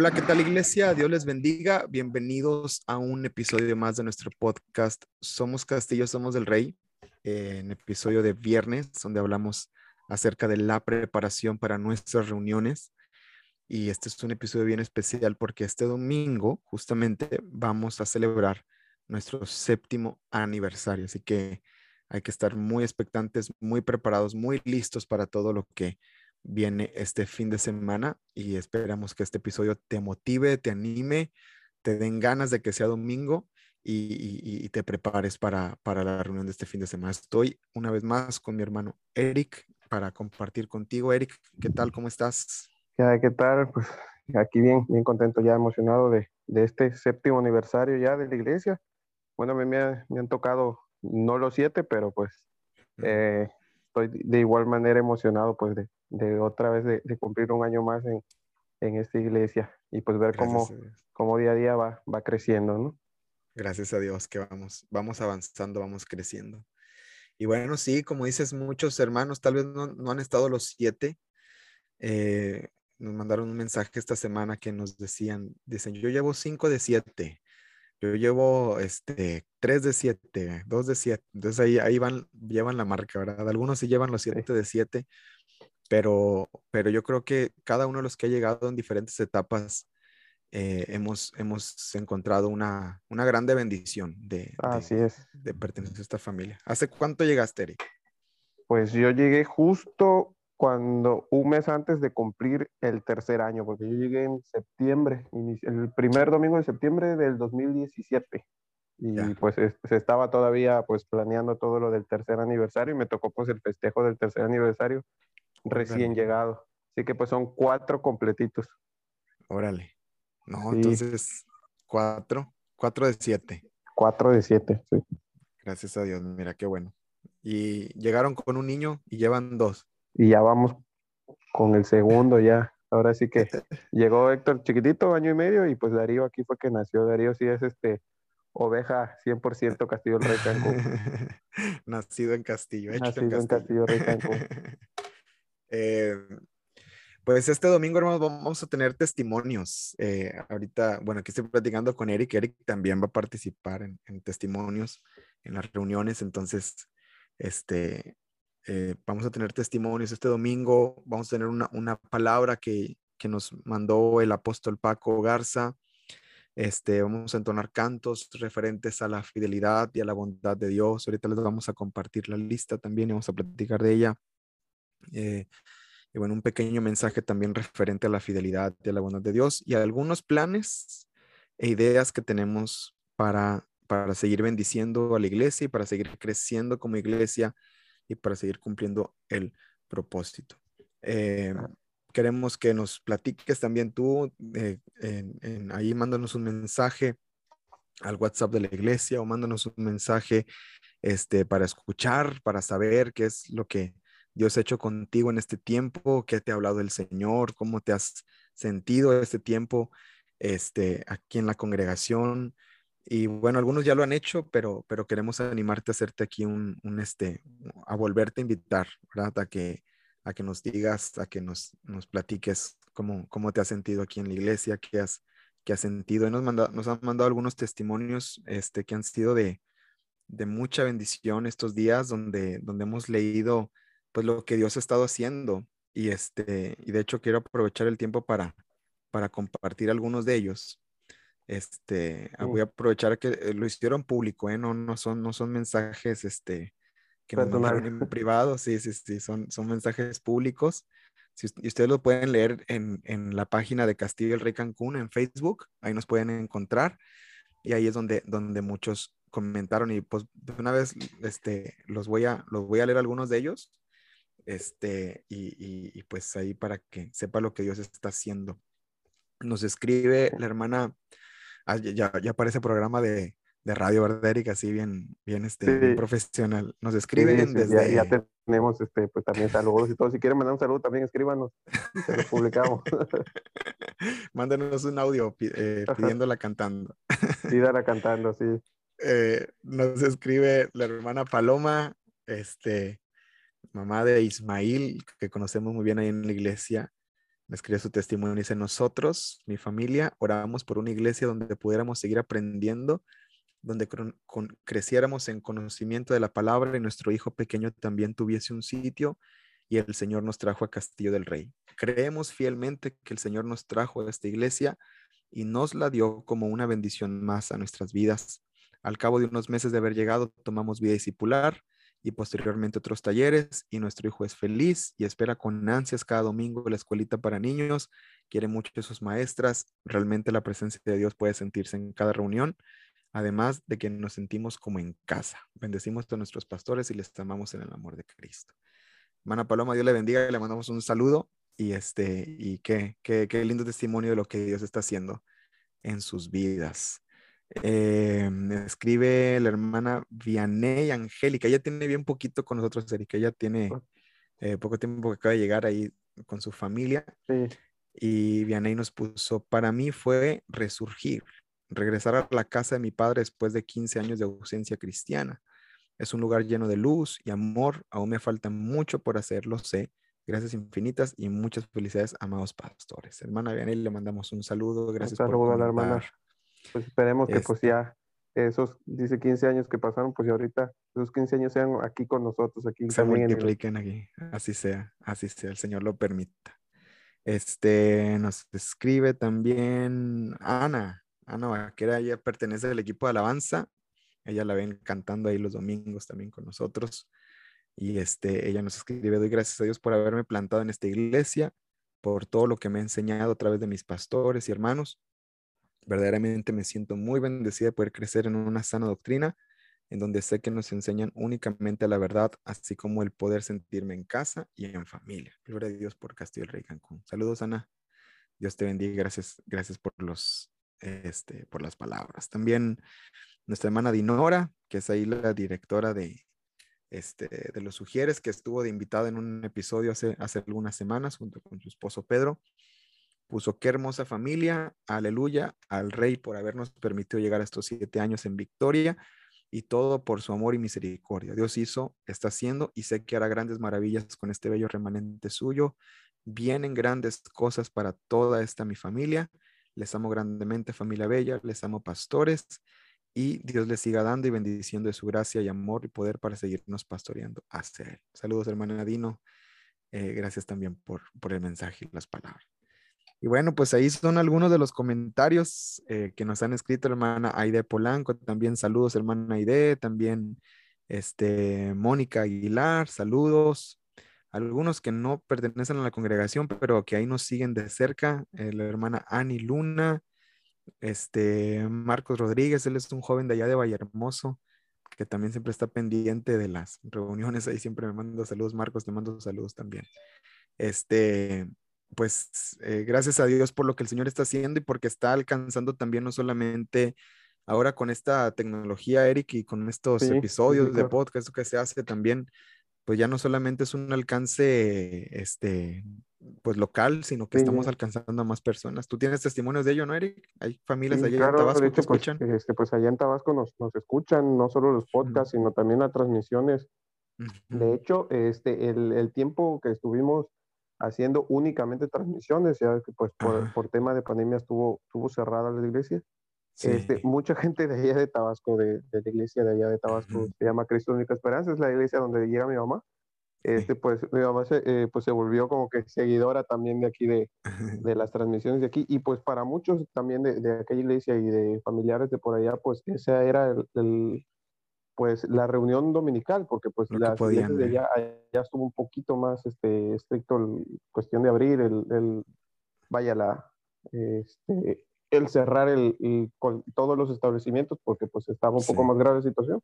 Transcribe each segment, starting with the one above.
Hola, ¿qué tal iglesia? Dios les bendiga. Bienvenidos a un episodio más de nuestro podcast. Somos Castillo, somos del Rey, en episodio de viernes, donde hablamos acerca de la preparación para nuestras reuniones. Y este es un episodio bien especial porque este domingo justamente vamos a celebrar nuestro séptimo aniversario. Así que hay que estar muy expectantes, muy preparados, muy listos para todo lo que viene este fin de semana y esperamos que este episodio te motive, te anime, te den ganas de que sea domingo y, te prepares para, para, la reunión de este fin de semana. Estoy una vez más con mi hermano Eric para compartir contigo. Eric, ¿qué tal? ¿Cómo estás? ¿Qué tal? Pues aquí bien, bien contento, ya emocionado de, de este séptimo aniversario ya de la iglesia. Bueno, me, me, han tocado no los siete, pero pues eh, estoy de igual manera emocionado pues de, de otra vez de, cumplir un año más en, en, esta iglesia y pues ver cómo, cómo día a día va, va creciendo, ¿no? Gracias a Dios que vamos, vamos avanzando, vamos creciendo. Y bueno, sí, como dices, muchos hermanos tal vez no, no han estado los siete. Eh, nos mandaron un mensaje esta semana que nos decían, dicen, yo llevo cinco de siete, yo llevo este, tres de siete, dos de siete. Entonces ahí, ahí van, llevan la marca, ¿verdad? Algunos sí llevan los siete de siete, pero, pero yo creo que cada uno de los que ha llegado en diferentes etapas eh, hemos, hemos encontrado una, una grande bendición de, Así es. de pertenecer a esta familia. ¿Hace cuánto llegaste, Eric? Pues yo llegué justo cuando un mes antes de cumplir el tercer año, porque yo llegué en septiembre, el primer domingo de septiembre del 2017. Y pues se estaba todavía pues planeando todo lo del tercer aniversario y me tocó pues el festejo del tercer aniversario recién llegado. Así que pues son cuatro completitos. Órale. No, entonces cuatro, cuatro de siete. Cuatro de siete, sí. Gracias a Dios, mira qué bueno. Y llegaron con un niño y llevan dos. Y ya vamos con el segundo ya. Ahora sí que llegó Héctor chiquitito, año y medio, y pues Darío aquí fue que nació. Darío sí es este oveja 100% Castillo Rey Cancún. Nacido en Castillo, hecho Nacido en Castillo, Rey Cancún. Eh, pues este domingo, hermanos, vamos a tener testimonios. Eh, ahorita, bueno, aquí estoy platicando con Eric. Eric también va a participar en, testimonios, en las reuniones. Entonces, este, eh, vamos a tener testimonios este domingo. Vamos a tener una, una palabra que, que, nos mandó el apóstol Paco Garza. Este, vamos a entonar cantos referentes a la fidelidad y a la bondad de Dios. Ahorita les vamos a compartir la lista también y vamos a platicar de ella. Eh, y bueno, un pequeño mensaje también referente a la fidelidad y a la bondad de Dios y algunos planes e ideas que tenemos para, para seguir bendiciendo a la iglesia y para seguir creciendo como iglesia y para seguir cumpliendo el propósito. Eh, queremos que nos platiques también tú, eh, en, ahí mándanos un mensaje al WhatsApp de la iglesia o mándanos un mensaje este, para escuchar, para saber qué es lo que Dios ha hecho contigo en este tiempo, qué te ha hablado el Señor, cómo te has sentido este tiempo este, aquí en la congregación. Y bueno, algunos ya lo han hecho, pero, pero queremos animarte a hacerte aquí un, este, a volverte a invitar, ¿verdad? A que, que nos digas, a que nos, nos platiques cómo, cómo te has sentido aquí en la iglesia, qué has, qué has sentido. Y nos, nos han mandado algunos testimonios este, que han sido de, de mucha bendición estos días, donde, donde hemos leído pues lo que Dios ha estado haciendo. Y este, y de hecho quiero aprovechar el tiempo para, para compartir algunos de ellos. Este, ah, voy a aprovechar que eh, lo hicieron público, ¿eh? no, no, son, no son mensajes este, que nos mandaron en privado, sí, sí, sí, son, son mensajes públicos. Si, y ustedes lo pueden leer en, en, la página de Castillo el Rey Cancún en Facebook, ahí nos pueden encontrar y ahí es donde, donde muchos comentaron y pues de una vez este, los, voy a, los voy a leer algunos de ellos este, y, pues ahí para que sepa lo que Dios está haciendo. Nos escribe la hermana, ah, ya, ya aparece programa de, de radio, ¿verdad, Erika? Así bien, bien, este, profesional. Nos escriben desde... Ya, tenemos este, pues también saludos y todo. Si quieren mandar un saludo, también escríbanos. Se lo publicamos. Mándanos un audio eh, pidiéndola cantando. Pídala cantando, sí. Eh, nos escribe la hermana Paloma, este, mamá de Ismail, que conocemos muy bien ahí en la iglesia, escribe su testimonio, dice, nosotros, mi familia, oramos por una iglesia donde pudiéramos seguir aprendiendo, donde creciéramos en conocimiento de la palabra y nuestro hijo pequeño también tuviese un sitio y el Señor nos trajo a Castillo del Rey. Creemos fielmente que el Señor nos trajo a esta iglesia y nos la dio como una bendición más a nuestras vidas. Al cabo de unos meses de haber llegado, tomamos vida discipular y posteriormente otros talleres y nuestro hijo es feliz y espera con ansias cada domingo la escuelita para niños, quiere mucho a sus maestras, realmente la presencia de Dios puede sentirse en cada reunión, además de que nos sentimos como en casa. Bendecimos a nuestros pastores y les amamos en el amor de Cristo. Hermana Paloma, Dios le bendiga, le mandamos un saludo y este y qué, qué, qué lindo testimonio de lo que Dios está haciendo en sus vidas. Eh, escribe la hermana Vianey Angélica. Ella tiene bien poquito con nosotros, Erika. Ella tiene eh, poco tiempo que acaba de llegar ahí con su familia. Y Vianey nos puso, para mí fue resurgir, regresar a la casa de mi padre después de 15 años de ausencia cristiana. Es un lugar lleno de luz y amor. Aún me falta mucho por hacer, lo sé. Gracias infinitas y muchas felicidades, amados pastores. Hermana Vianey, le mandamos un saludo. Gracias un saludo a la hermana. Pues esperemos que pues ya esos, dice 15 años que pasaron, pues ya ahorita esos 15 años sean aquí con nosotros, aquí. Se multipliquen aquí, así sea, así sea, el Señor lo permita. Este, nos escribe también Ana, Ana Vaquera, ella pertenece al equipo de alabanza, ella la ven cantando ahí los domingos también con nosotros. Y este, ella nos escribe, doy gracias a Dios por haberme plantado en esta iglesia, por todo lo que me ha enseñado a través de mis pastores y hermanos Verdaderamente me siento muy bendecida de poder crecer en una sana doctrina en donde sé que nos enseñan únicamente la verdad, así como el poder sentirme en casa y en familia. Gloria a Dios por Castillo del Rey Cancún. Saludos, Ana. Dios te bendiga. Gracias, gracias por los, este, por las palabras. También nuestra hermana Dinora, que es ahí la directora de, este, de los Sugieres, que estuvo de invitada en un episodio hace, hace algunas semanas junto con su esposo Pedro puso qué hermosa familia, aleluya, al rey por habernos permitido llegar a estos siete años en victoria y todo por su amor y misericordia. Dios hizo, está haciendo y sé que hará grandes maravillas con este bello remanente suyo. Vienen grandes cosas para toda esta mi familia. Les amo grandemente, familia bella, les amo pastores y Dios les siga dando y bendiciendo de su gracia y amor y poder para seguirnos pastoreando hacia Él. Saludos, hermana Dino. Eh, gracias también por, por el mensaje y las palabras. Y bueno, pues ahí son algunos de los comentarios eh, que nos han escrito hermana Aide Polanco, también saludos hermana Aide, también este, Mónica Aguilar, saludos. Algunos que no pertenecen a la congregación, pero que ahí nos siguen de cerca, eh, la hermana Ani Luna, este, Marcos Rodríguez, él es un joven de allá de Vallehermoso, que también siempre está pendiente de las reuniones, ahí siempre me manda saludos, Marcos, te mando saludos también. Este, pues eh, gracias a Dios por lo que el Señor está haciendo y porque está alcanzando también no solamente ahora con esta tecnología, Eric, y con estos episodios de podcast que se hace también, pues ya no solamente es un alcance, este, pues local, sino que estamos alcanzando a más personas. ¿Tú tienes testimonios de ello, no, Eric? Hay familias allá en Tabasco que pues, escuchan. Este, pues allá en Tabasco nos, nos escuchan, no solo los podcasts, sino también las transmisiones. De hecho, este, el, el tiempo que estuvimos haciendo únicamente transmisiones, ya que pues por, por, tema de pandemia estuvo, estuvo cerrada la iglesia. Este, mucha gente de allá de Tabasco, de, de, la iglesia de allá de Tabasco, se llama Cristo Única Esperanza, es la iglesia donde llega mi mamá. Este, pues mi mamá se, eh, pues, se volvió como que seguidora también de aquí, de, de, las transmisiones de aquí, y pues para muchos también de, de, aquella iglesia y de familiares de por allá, pues ese era el, pues la reunión dominical, porque pues la de ya, ya, estuvo un poquito más este, estricto el, cuestión de abrir el, el vaya la, este, el cerrar el, con todos los establecimientos, porque pues estaba un poco más grave la situación.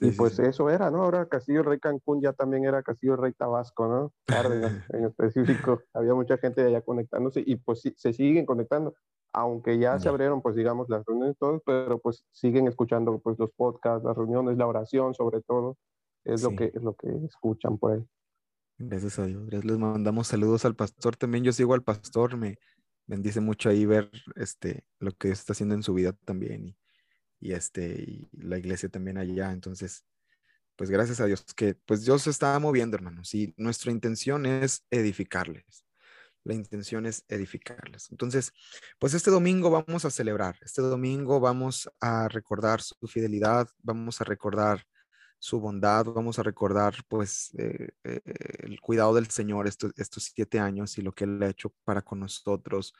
Y pues eso era, ¿no? Ahora Castillo Rey Cancún ya también era Castillo Rey Tabasco, ¿no? en específico. Había mucha gente de allá conectándose y pues se siguen conectando aunque ya se abrieron, pues digamos, las reuniones todos, pero pues siguen escuchando pues los podcasts, las reuniones, la oración sobre todo, es lo que es lo que escuchan por ahí. Gracias a Dios, les mandamos saludos al pastor, también yo sigo al pastor, me bendice mucho ahí ver este, lo que está haciendo en su vida también y, y, este, y la iglesia también allá, entonces, pues gracias a Dios que pues Dios se está moviendo, hermanos, y nuestra intención es edificarles la intención es edificarles. Entonces, pues este domingo vamos a celebrar, este domingo vamos a recordar su fidelidad, vamos a recordar su bondad, vamos a recordar pues eh, eh, el cuidado del Señor estos, estos siete años y lo que Él ha hecho para con nosotros.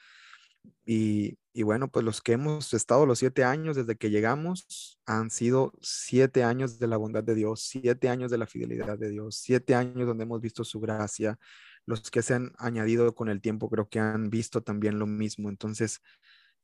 Y, y, bueno, pues los que hemos estado los siete años desde que llegamos han sido siete años de la bondad de Dios, siete años de la fidelidad de Dios, siete años donde hemos visto su gracia, los que se han añadido con el tiempo creo que han visto también lo mismo. Entonces,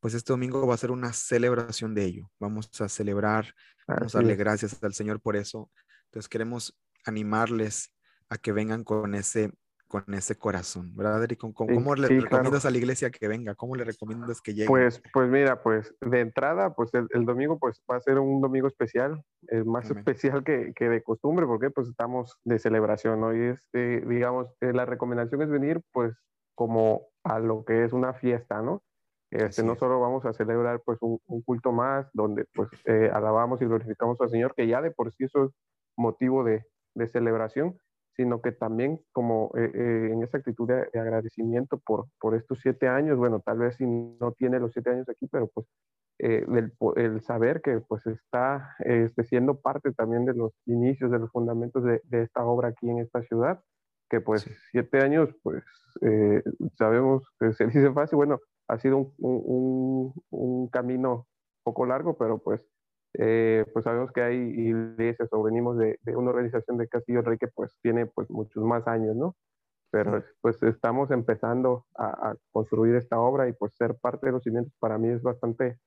pues este domingo va a ser una celebración de ello. Vamos a celebrar, vamos a darle gracias al Señor por eso. Entonces queremos animarles a que vengan con ese con ese corazón, ¿verdad, Eric? ¿Cómo, le recomiendas a la iglesia que venga? ¿Cómo le recomiendas que llegue? Pues, pues mira, pues de entrada, pues el, domingo pues va a ser un domingo especial, es más especial que, que, de costumbre, porque pues estamos de celebración, ¿no? Y este, digamos, eh, la recomendación es venir pues como a lo que es una fiesta, ¿no? Este, no solo vamos a celebrar pues un, culto más donde pues eh, alabamos y glorificamos al Señor, que ya de por sí eso es motivo de, de celebración, sino que también como eh, eh, en esa actitud de, agradecimiento por, por estos siete años, bueno, tal vez si no tiene los siete años aquí, pero pues eh, el, saber que pues está este, siendo parte también de los inicios, de los fundamentos de, de esta obra aquí en esta ciudad, que pues siete años, pues sabemos que se dice fácil, bueno, ha sido un, un, un camino poco largo, pero pues eh, pues sabemos que hay iglesias o venimos de, una organización de Castillo Rey que pues tiene pues muchos más años, ¿no? Pero pues estamos empezando a, construir esta obra y pues ser parte de los cimientos para mí es bastante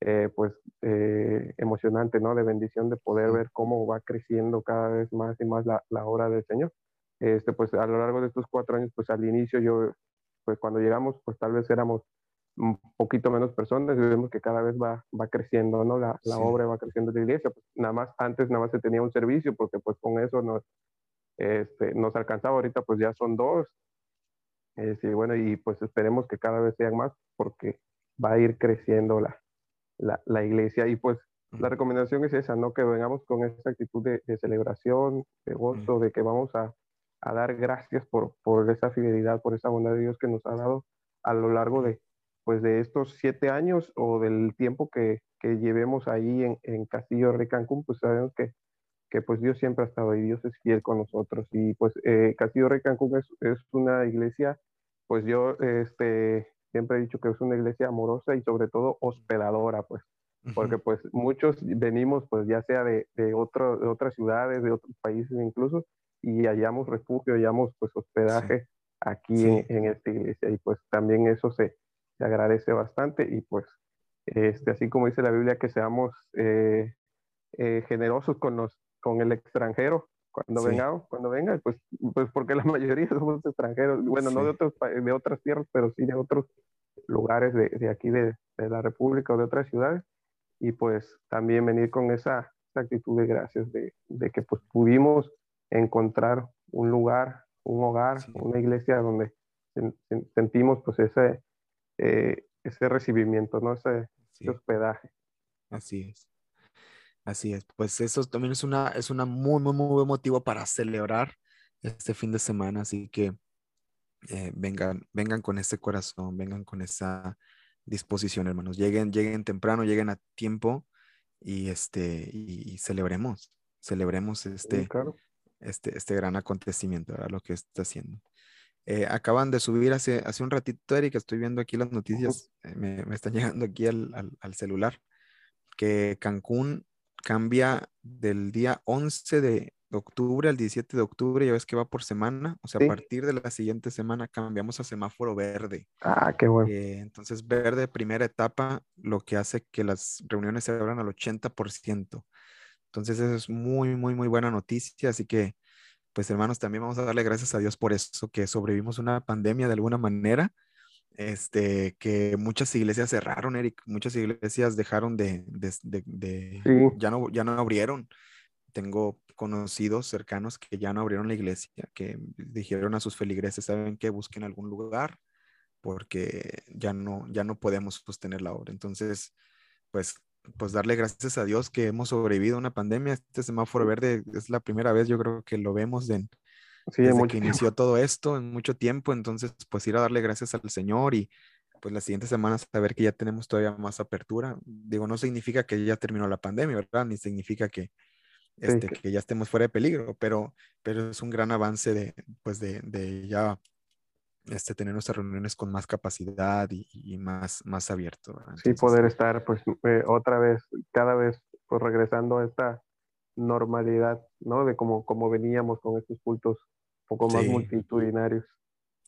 eh, pues eh, emocionante, ¿no? De bendición de poder ver cómo va creciendo cada vez más y más la, la obra del Señor. Este, pues a lo largo de estos cuatro años, pues al inicio yo, pues cuando llegamos, pues tal vez éramos un poquito menos personas y vemos que cada vez va, va creciendo, ¿no? La, la obra va creciendo de la iglesia. Pues nada más, antes nada más se tenía un servicio porque pues con eso nos, este, nos alcanzaba. Ahorita pues ya son dos. Este, bueno, y pues esperemos que cada vez sean más porque va a ir creciendo la, la, la iglesia. Y pues la recomendación es esa, ¿no? Que vengamos con esa actitud de, de celebración, de gozo, de que vamos a, a dar gracias por, por esa fidelidad, por esa bondad de Dios que nos ha dado a lo largo de, pues de estos siete años o del tiempo que, que llevemos ahí en, en, Castillo de Cancún, pues sabemos que, que, pues Dios siempre ha estado ahí, Dios es fiel con nosotros. Y pues eh, Castillo de Cancún es, es, una iglesia, pues yo este, siempre he dicho que es una iglesia amorosa y sobre todo hospedadora, pues, porque pues muchos venimos pues ya sea de, de, otro, de otras ciudades, de otros países incluso, y hallamos refugio, hallamos pues hospedaje aquí En, en esta iglesia. Y pues también eso se se agradece bastante y pues este, así como dice la Biblia que seamos eh, eh, generosos con, los, con el extranjero cuando venga, cuando venga, pues, pues porque la mayoría somos extranjeros, bueno, no de, otros, de otras tierras, pero sí de otros lugares de, de aquí de, de, la República o de otras ciudades, y pues también venir con esa, actitud de gracias, de, de, que pues pudimos encontrar un lugar, un hogar, una iglesia donde sentimos pues ese, eh, ese recibimiento, ¿no? Ese, hospedaje. Así es. Así es. Pues eso también es una, es una muy, muy, muy buen motivo para celebrar este fin de semana. Así que eh, vengan, vengan con ese corazón, vengan con esa disposición, hermanos. Lleguen, lleguen temprano, lleguen a tiempo y este, y, celebremos, celebremos este, este, este gran acontecimiento, lo que está haciendo. Eh, acaban de subir hace, hace un ratito, Eric, estoy viendo aquí las noticias, eh, me, me, están llegando aquí al, al, celular, que Cancún cambia del día 11 de octubre al 17 de octubre, ya ves que va por semana, o sea, a partir de la siguiente semana cambiamos a semáforo verde. Ah, qué bueno. Eh, entonces, verde, primera etapa, lo que hace que las reuniones se abran al 80%. Entonces, eso es muy, muy, muy buena noticia, así que pues hermanos, también vamos a darle gracias a Dios por eso, que sobrevivimos una pandemia de alguna manera, este, que muchas iglesias cerraron, Eric, muchas iglesias dejaron de, de, ya, no, ya no abrieron. Tengo conocidos cercanos que ya no abrieron la iglesia, que dijeron a sus feligreses, saben que busquen algún lugar porque ya no, ya no podemos sostener la obra. Entonces, pues pues darle gracias a Dios que hemos sobrevivido a una pandemia. Este semáforo verde es la primera vez, yo creo que lo vemos en, desde que inició todo esto, en mucho tiempo, entonces pues ir a darle gracias al Señor y pues las siguientes semanas saber que ya tenemos todavía más apertura. Digo, no significa que ya terminó la pandemia, ¿verdad? Ni significa que, este, que ya estemos fuera de peligro, pero, pero es un gran avance de, pues de, de ya este, tener nuestras reuniones con más capacidad y, más, más abierto. sí, poder estar pues eh, otra vez, cada vez pues regresando a esta normalidad, ¿no? De como, como veníamos con estos cultos un poco más multitudinarios.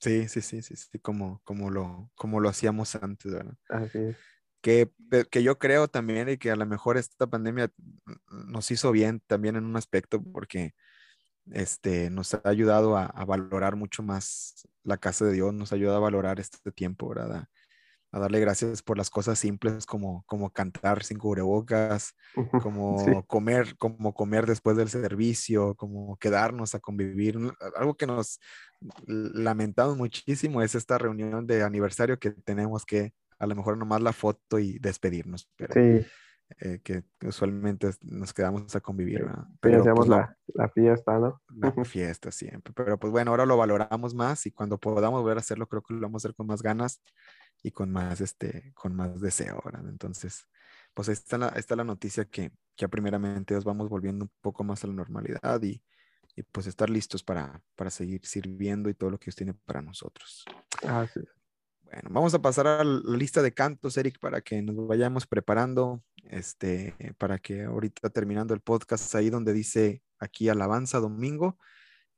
Sí, sí, sí, sí, sí, como, como, lo, como lo hacíamos antes, ¿verdad? Así es. Que, que yo creo también y que a lo mejor esta pandemia nos hizo bien también en un aspecto porque este, nos ha ayudado a, valorar mucho más la casa de Dios, nos ha ayudado a valorar este tiempo, ¿verdad? A, darle gracias por las cosas simples como, como cantar sin cubrebocas, como comer, como comer después del servicio, como quedarnos a convivir. Algo que nos lamentamos muchísimo es esta reunión de aniversario que tenemos que a lo mejor nomás la foto y despedirnos. Pero, sí. Eh, que usualmente nos quedamos a convivir. Pero hacemos pues, la, la, fiesta, ¿no? La fiesta siempre. Pero pues bueno, ahora lo valoramos más y cuando podamos volver a hacerlo, creo que lo vamos a hacer con más ganas y con más, este, con más deseo. ¿verdad? Entonces, pues ahí está la, está la noticia que ya primeramente nos vamos volviendo un poco más a la normalidad y, y pues estar listos para, para seguir sirviendo y todo lo que Dios tiene para nosotros. Ah, sí. Bueno, vamos a pasar a la lista de cantos, Eric, para que nos vayamos preparando, este, para que ahorita terminando el podcast, ahí donde dice aquí Alabanza Domingo,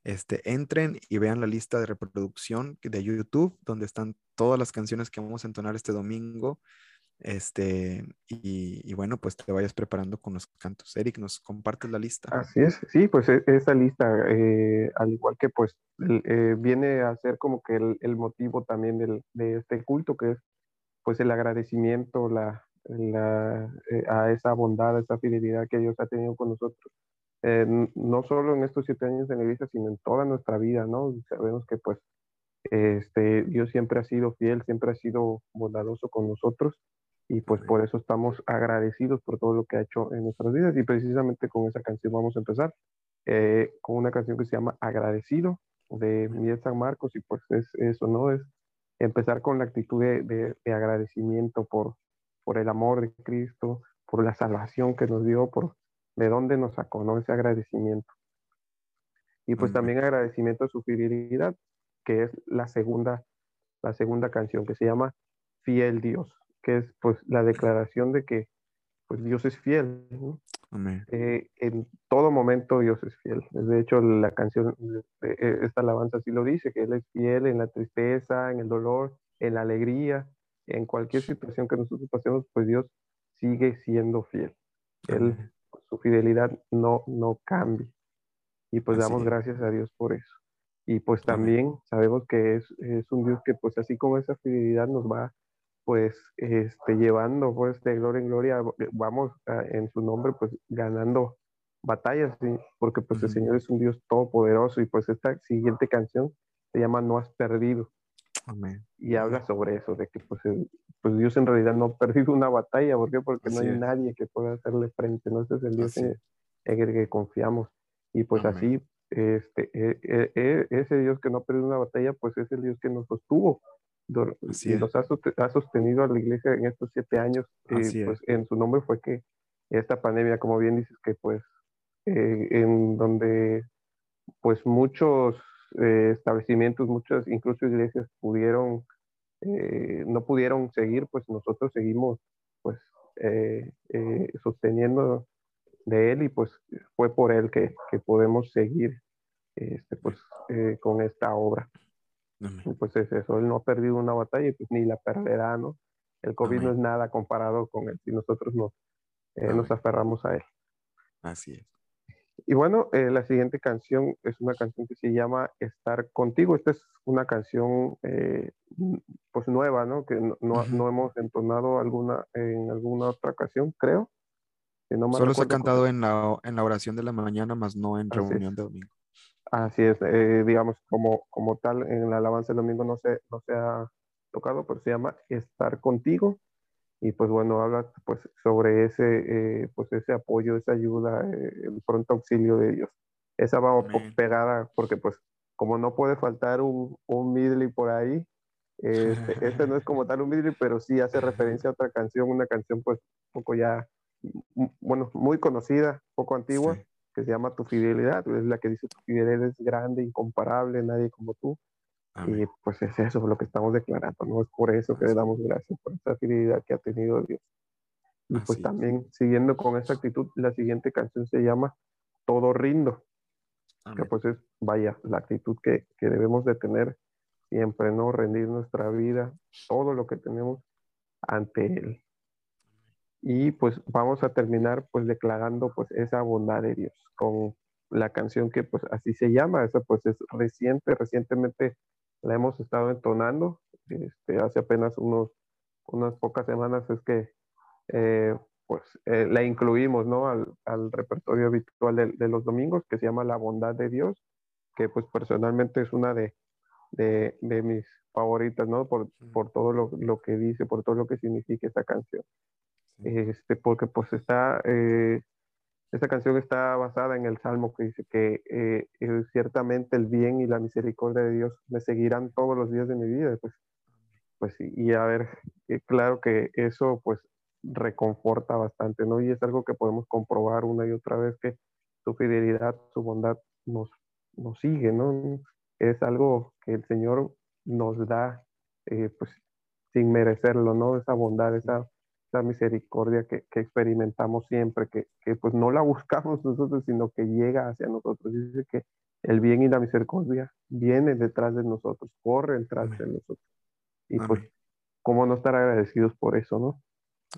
este, entren y vean la lista de reproducción de YouTube, donde están todas las canciones que vamos a entonar este domingo. Este, y, bueno, pues te vayas preparando con los cantos. Eric, ¿nos compartes la lista? Así es, sí, pues e, esa lista, eh, al igual que pues eh, viene a ser como que el, motivo también del, de este culto, que es pues el agradecimiento la, la, eh, a esa bondad, a esa fidelidad que Dios ha tenido con nosotros. no solo en estos siete años de la iglesia, sino en toda nuestra vida, ¿no? Sabemos que pues este, Dios siempre ha sido fiel, siempre ha sido bondadoso con nosotros y pues por eso estamos agradecidos por todo lo que ha hecho en nuestras vidas y precisamente con esa canción vamos a empezar, eh, con una canción que se llama Agradecido de Miguel San Marcos y pues es eso, ¿no? Es empezar con la actitud de, agradecimiento por, por el amor de Cristo, por la salvación que nos dio, por de dónde nos sacó, ¿no? Ese agradecimiento. Y pues también agradecimiento a su fidelidad, que es la segunda, la segunda canción que se llama Fiel Dios que es pues la declaración de que pues Dios es fiel. Eh, en todo momento Dios es fiel. De hecho, la canción, eh, esta alabanza sí lo dice, que Él es fiel en la tristeza, en el dolor, en la alegría, en cualquier situación que nosotros pasemos, pues Dios sigue siendo fiel. Él, su fidelidad no, no cambia. Y pues damos gracias a Dios por eso. Y pues también sabemos que es, es, un Dios que pues así como esa fidelidad nos va pues este, llevando pues de gloria en gloria, vamos en su nombre pues ganando batallas, porque pues el Señor es un Dios todopoderoso y pues esta siguiente canción se llama No has perdido. Y habla sobre eso, de que pues, pues, Dios en realidad no ha perdido una batalla, ¿por qué? Porque no hay nadie que pueda hacerle frente, ¿no? Ese es el Dios en, el que confiamos. Y pues así, este, e, e, e, ese Dios que no ha perdido una batalla, pues es el Dios que nos sostuvo y nos ha, sostenido a la iglesia en estos siete años. y pues en su nombre fue que esta pandemia, como bien dices, que pues eh, en donde pues muchos eh, establecimientos, muchas incluso iglesias pudieron, eh, no pudieron seguir, pues nosotros seguimos pues sosteniendo de él y pues fue por él que, que podemos seguir este, pues, con esta obra pues es eso, él no ha perdido una batalla y pues ni la perderá, ¿no? El COVID no es nada comparado con él si nosotros nos, eh, nos aferramos a él. Así es. Y bueno, eh, la siguiente canción es una canción que se llama Estar contigo. Esta es una canción eh, pues nueva, ¿no? Que no, no, hemos entonado alguna, en alguna otra ocasión, creo. Solo se ha cantado en la, en la oración de la mañana, más no en reunión de domingo. Así es, eh, digamos, como, como tal, en la alabanza del domingo no se, no se ha tocado, pero se llama Estar contigo. Y pues bueno, habla pues sobre ese, eh, pues ese apoyo, esa ayuda, eh, el pronto auxilio de Dios. Esa va pegada porque pues como no puede faltar un, un medley por ahí, este, este, no es como tal un medley, pero sí hace referencia a otra canción, una canción pues un poco ya, bueno, muy conocida, poco antigua, que se llama Tu Fidelidad, es la que dice Tu Fidelidad es grande, incomparable, nadie como tú. Y pues es eso lo que estamos declarando, ¿no? Es por eso que le damos gracias, por esa fidelidad que ha tenido Dios. Y pues también, siguiendo con esa actitud, la siguiente canción se llama Todo Rindo. Que pues es, vaya, la actitud que, que debemos de tener siempre, ¿no? Rendir nuestra vida, todo lo que tenemos ante Él. Y pues vamos a terminar pues declarando pues esa bondad de Dios con la canción que pues así se llama, esa pues es reciente, recientemente la hemos estado entonando, este, hace apenas unos, unas pocas semanas es que eh, pues eh, la incluimos ¿no? al, al repertorio habitual de, de, los domingos que se llama La bondad de Dios, que pues personalmente es una de, de, de mis favoritas, ¿no? Por, por todo lo, lo, que dice, por todo lo que significa esta canción. Este, porque pues está, eh, esta canción está basada en el Salmo que dice que eh, eh, ciertamente el bien y la misericordia de Dios me seguirán todos los días de mi vida. Pues, pues y a ver, claro que eso pues reconforta bastante, ¿no? Y es algo que podemos comprobar una y otra vez que su fidelidad, su bondad nos, nos sigue, ¿no? Es algo que el Señor nos da, pues sin merecerlo, ¿no? Esa bondad, esa esa misericordia que, que experimentamos siempre, que, que, pues no la buscamos nosotros, sino que llega hacia nosotros. Dice que el bien y la misericordia vienen detrás de nosotros, corren detrás de nosotros. Y pues, ¿cómo no estar agradecidos por eso, no?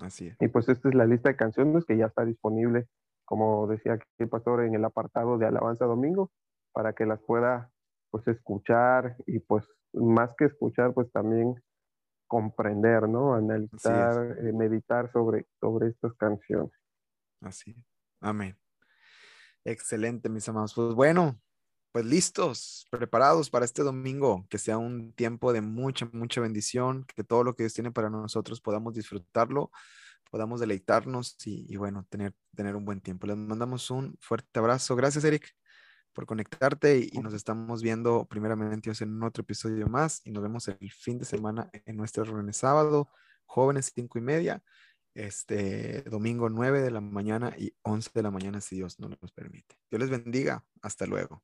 Así es. Y pues esta es la lista de canciones que ya está disponible, como decía aquí el pastor, en el apartado de Alabanza Domingo, para que las pueda pues escuchar y pues más que escuchar, pues también comprender, ¿no? Analizar, eh, meditar sobre, sobre estas canciones. Así. Amén. Excelente, mis amados. Pues bueno, pues listos, preparados para este domingo, que sea un tiempo de mucha, mucha bendición, que todo lo que Dios tiene para nosotros podamos disfrutarlo, podamos deleitarnos y, y bueno, tener, tener un buen tiempo. Les mandamos un fuerte abrazo. Gracias, Eric por conectarte y, nos estamos viendo primeramente en otro episodio más y nos vemos el fin de semana en nuestra reunión sábado, jóvenes cinco y media, este domingo 9 de la mañana y 11 de la mañana si Dios nos permite. Dios les bendiga. Hasta luego.